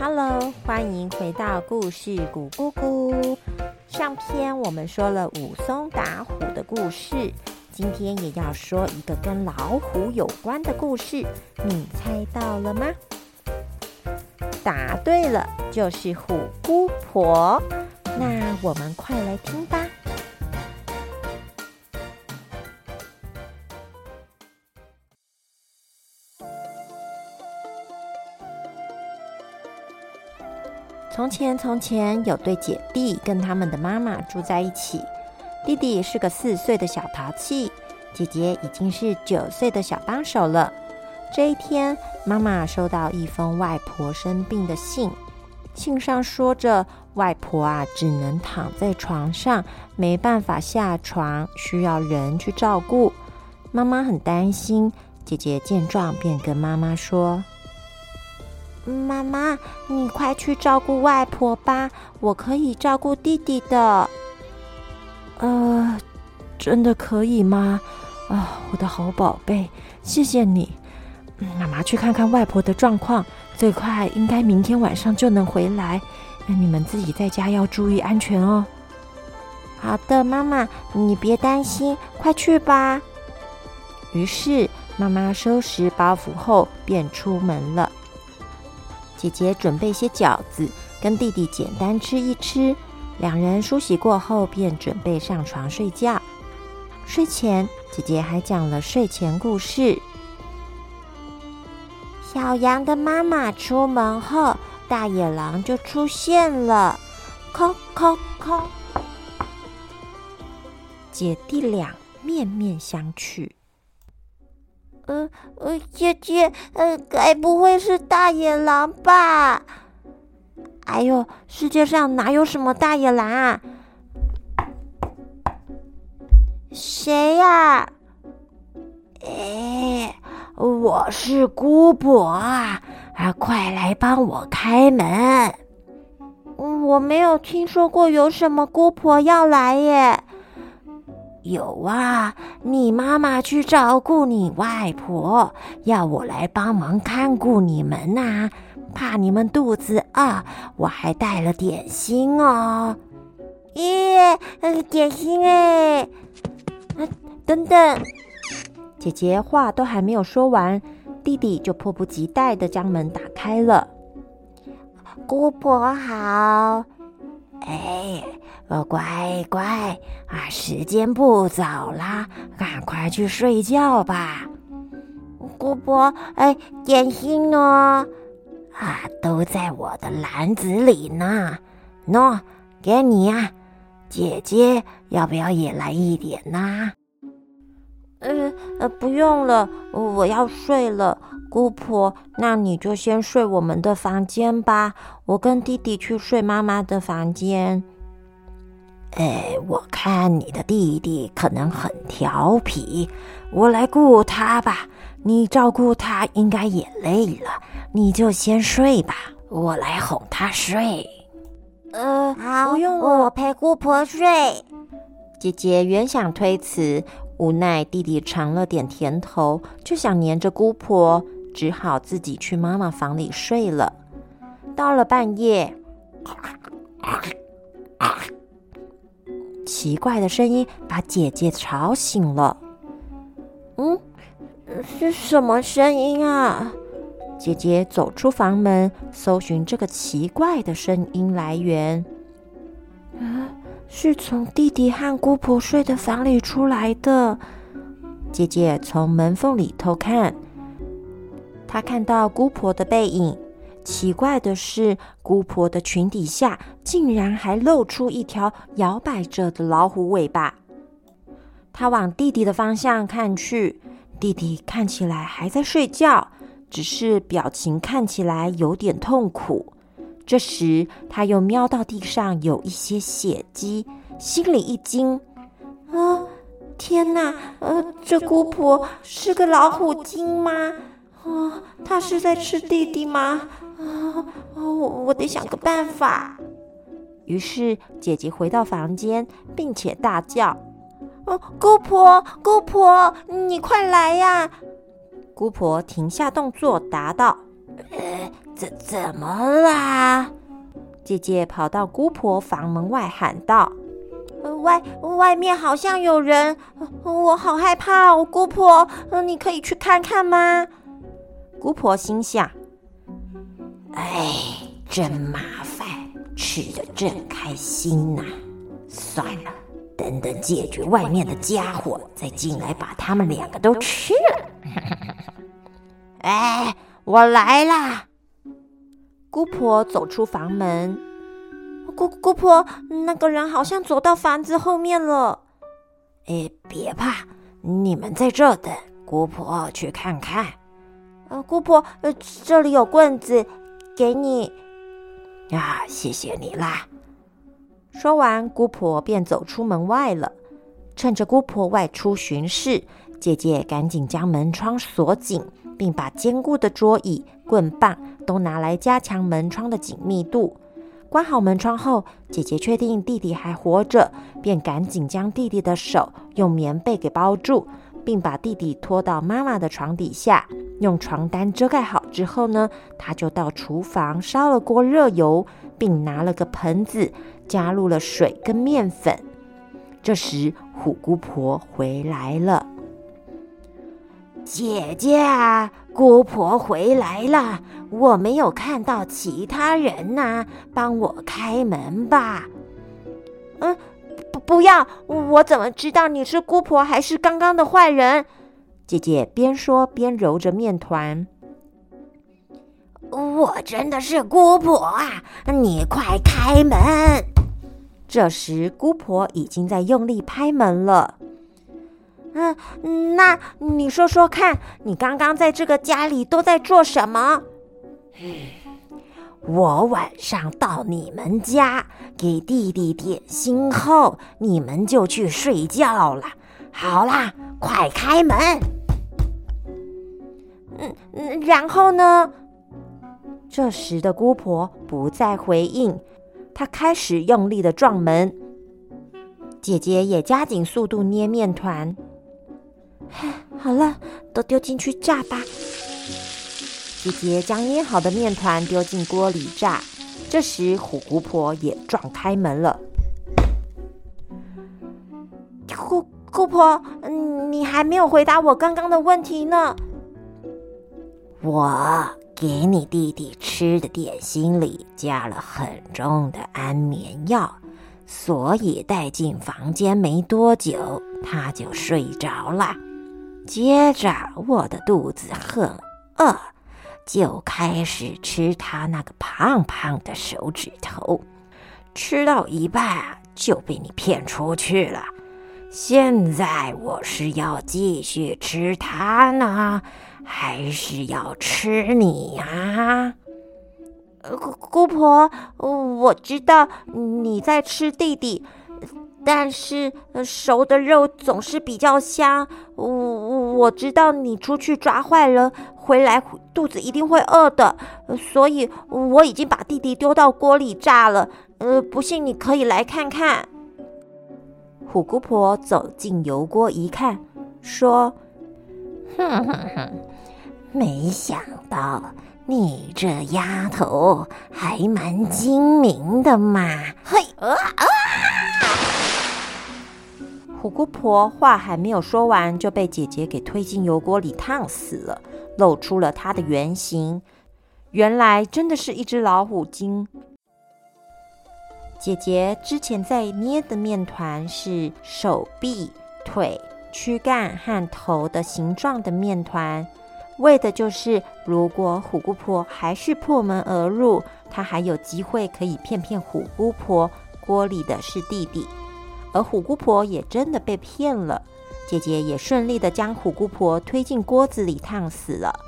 Hello，欢迎回到故事谷姑姑。上篇我们说了武松打虎的故事，今天也要说一个跟老虎有关的故事。你猜到了吗？答对了，就是虎姑婆。那我们快来听吧。从前，从前有对姐弟跟他们的妈妈住在一起。弟弟是个四岁的小淘气，姐姐已经是九岁的小帮手了。这一天，妈妈收到一封外婆生病的信，信上说着外婆啊只能躺在床上，没办法下床，需要人去照顾。妈妈很担心，姐姐见状便跟妈妈说。妈妈，你快去照顾外婆吧，我可以照顾弟弟的。呃，真的可以吗？啊，我的好宝贝，谢谢你。妈妈去看看外婆的状况，最快应该明天晚上就能回来。那你们自己在家要注意安全哦。好的，妈妈，你别担心，快去吧。于是妈妈收拾包袱后便出门了。姐姐准备些饺子，跟弟弟简单吃一吃。两人梳洗过后，便准备上床睡觉。睡前，姐姐还讲了睡前故事。小羊的妈妈出门后，大野狼就出现了。叩叩叩，姐弟俩面面相觑。呃呃，姐姐，呃，该不会是大野狼吧？哎呦，世界上哪有什么大野狼啊？谁呀？哎，我是姑婆啊！啊，快来帮我开门！我没有听说过有什么姑婆要来耶。有啊，你妈妈去照顾你外婆，要我来帮忙看顾你们呐，怕你们肚子饿，我还带了点心哦。耶，点心哎！等等，姐姐话都还没有说完，弟弟就迫不及待的将门打开了。姑婆好，哎。呃，乖乖啊，时间不早啦，赶快去睡觉吧。姑婆，哎，点心呢？啊，都在我的篮子里呢。喏，给你呀。姐姐，要不要也来一点呢？呃呃，不用了，我要睡了。姑婆，那你就先睡我们的房间吧，我跟弟弟去睡妈妈的房间。哎，我看你的弟弟可能很调皮，我来顾他吧。你照顾他应该也累了，你就先睡吧，我来哄他睡。呃，好，不用我陪姑婆睡。姐姐原想推辞，无奈弟弟尝了点甜头，就想黏着姑婆，只好自己去妈妈房里睡了。到了半夜。奇怪的声音把姐姐吵醒了。嗯，是什么声音啊？姐姐走出房门，搜寻这个奇怪的声音来源。啊，是从弟弟和姑婆睡的房里出来的。姐姐从门缝里偷看，她看到姑婆的背影。奇怪的是，姑婆的裙底下竟然还露出一条摇摆着的老虎尾巴。她往弟弟的方向看去，弟弟看起来还在睡觉，只是表情看起来有点痛苦。这时，他又瞄到地上有一些血迹，心里一惊：“啊，天哪！呃，这姑婆是个老虎精吗？啊，他是在吃弟弟吗？”啊！我我得想个办法。于是姐姐回到房间，并且大叫：“哦，姑婆，姑婆，你快来呀！”姑婆停下动作，答道：“呃，怎怎么啦？姐姐跑到姑婆房门外喊道：“外外面好像有人，我好害怕哦！姑婆，你可以去看看吗？”姑婆心想：“哎，真麻烦，吃的正开心呐！算了，等等解决外面的家伙，再进来把他们两个都吃了。”哎，我来啦！姑婆走出房门，姑姑婆，那个人好像走到房子后面了。哎，别怕，你们在这等，姑婆去看看。呃，姑婆，呃，这里有棍子，给你。啊，谢谢你啦。说完，姑婆便走出门外了。趁着姑婆外出巡视，姐姐赶紧将门窗锁紧，并把坚固的桌椅、棍棒都拿来加强门窗的紧密度。关好门窗后，姐姐确定弟弟还活着，便赶紧将弟弟的手用棉被给包住。并把弟弟拖到妈妈的床底下，用床单遮盖好之后呢，他就到厨房烧了锅热油，并拿了个盆子，加入了水跟面粉。这时，虎姑婆回来了。姐姐啊，姑婆回来了，我没有看到其他人呐，帮我开门吧。嗯。不不要！我怎么知道你是姑婆还是刚刚的坏人？姐姐边说边揉着面团。我真的是姑婆啊！你快开门！这时姑婆已经在用力拍门了。嗯，那你说说看，你刚刚在这个家里都在做什么？我晚上到你们家给弟弟点心后，你们就去睡觉了。好啦，快开门。嗯嗯，然后呢？这时的姑婆不再回应，她开始用力的撞门。姐姐也加紧速度捏面团。好了，都丢进去炸吧。姐姐将捏好的面团丢进锅里炸。这时，虎姑婆也撞开门了。姑姑婆，你还没有回答我刚刚的问题呢。我给你弟弟吃的点心里加了很重的安眠药，所以带进房间没多久他就睡着了。接着，我的肚子很饿。就开始吃他那个胖胖的手指头，吃到一半就被你骗出去了。现在我是要继续吃它呢，还是要吃你呀？姑姑婆，我知道你在吃弟弟。但是熟的肉总是比较香。我我知道你出去抓坏人回来肚子一定会饿的，所以我已经把弟弟丢到锅里炸了。呃，不信你可以来看看。虎姑婆走进油锅一看，说：“哼哼哼，没想到你这丫头还蛮精明的嘛！”嘿啊啊！虎姑婆话还没有说完，就被姐姐给推进油锅里烫死了，露出了它的原形。原来真的是一只老虎精。姐姐之前在捏的面团是手臂、腿、躯干和头的形状的面团，为的就是如果虎姑婆还是破门而入，她还有机会可以骗骗虎姑婆，锅里的是弟弟。而虎姑婆也真的被骗了，姐姐也顺利的将虎姑婆推进锅子里烫死了。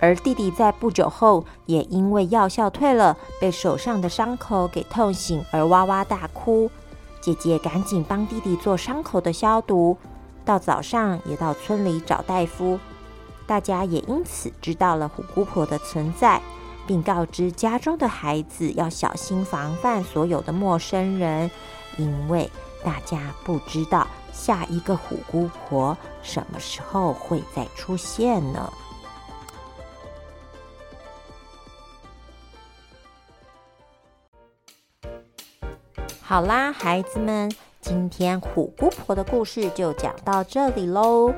而弟弟在不久后也因为药效退了，被手上的伤口给痛醒而哇哇大哭。姐姐赶紧帮弟弟做伤口的消毒，到早上也到村里找大夫。大家也因此知道了虎姑婆的存在，并告知家中的孩子要小心防范所有的陌生人，因为。大家不知道下一个虎姑婆什么时候会再出现呢？好啦孩子们今天虎姑婆的故事就讲到这里喽。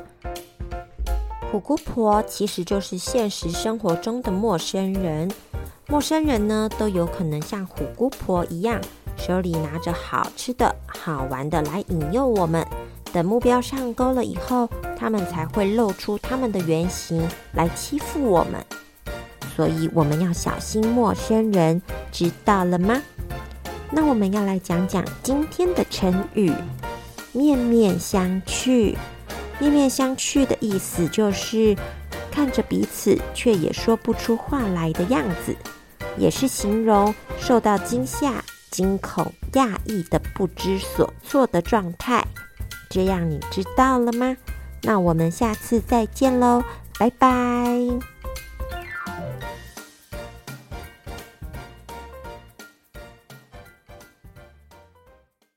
虎姑婆其实就是现实生活中的陌生人。陌生人呢都有可能像虎姑婆一样手里拿着好吃的好玩的来引诱我们。等目标上钩了以后，他们才会露出他们的原形来欺负我们。所以我们要小心陌生人，知道了吗？那我们要来讲讲今天的成语“面面相觑”。面面相觑的意思就是看着彼此却也说不出话来的样子，也是形容受到惊吓、惊恐、讶异的不知所措的状态。这样你知道了吗？那我们下次再见喽，拜拜。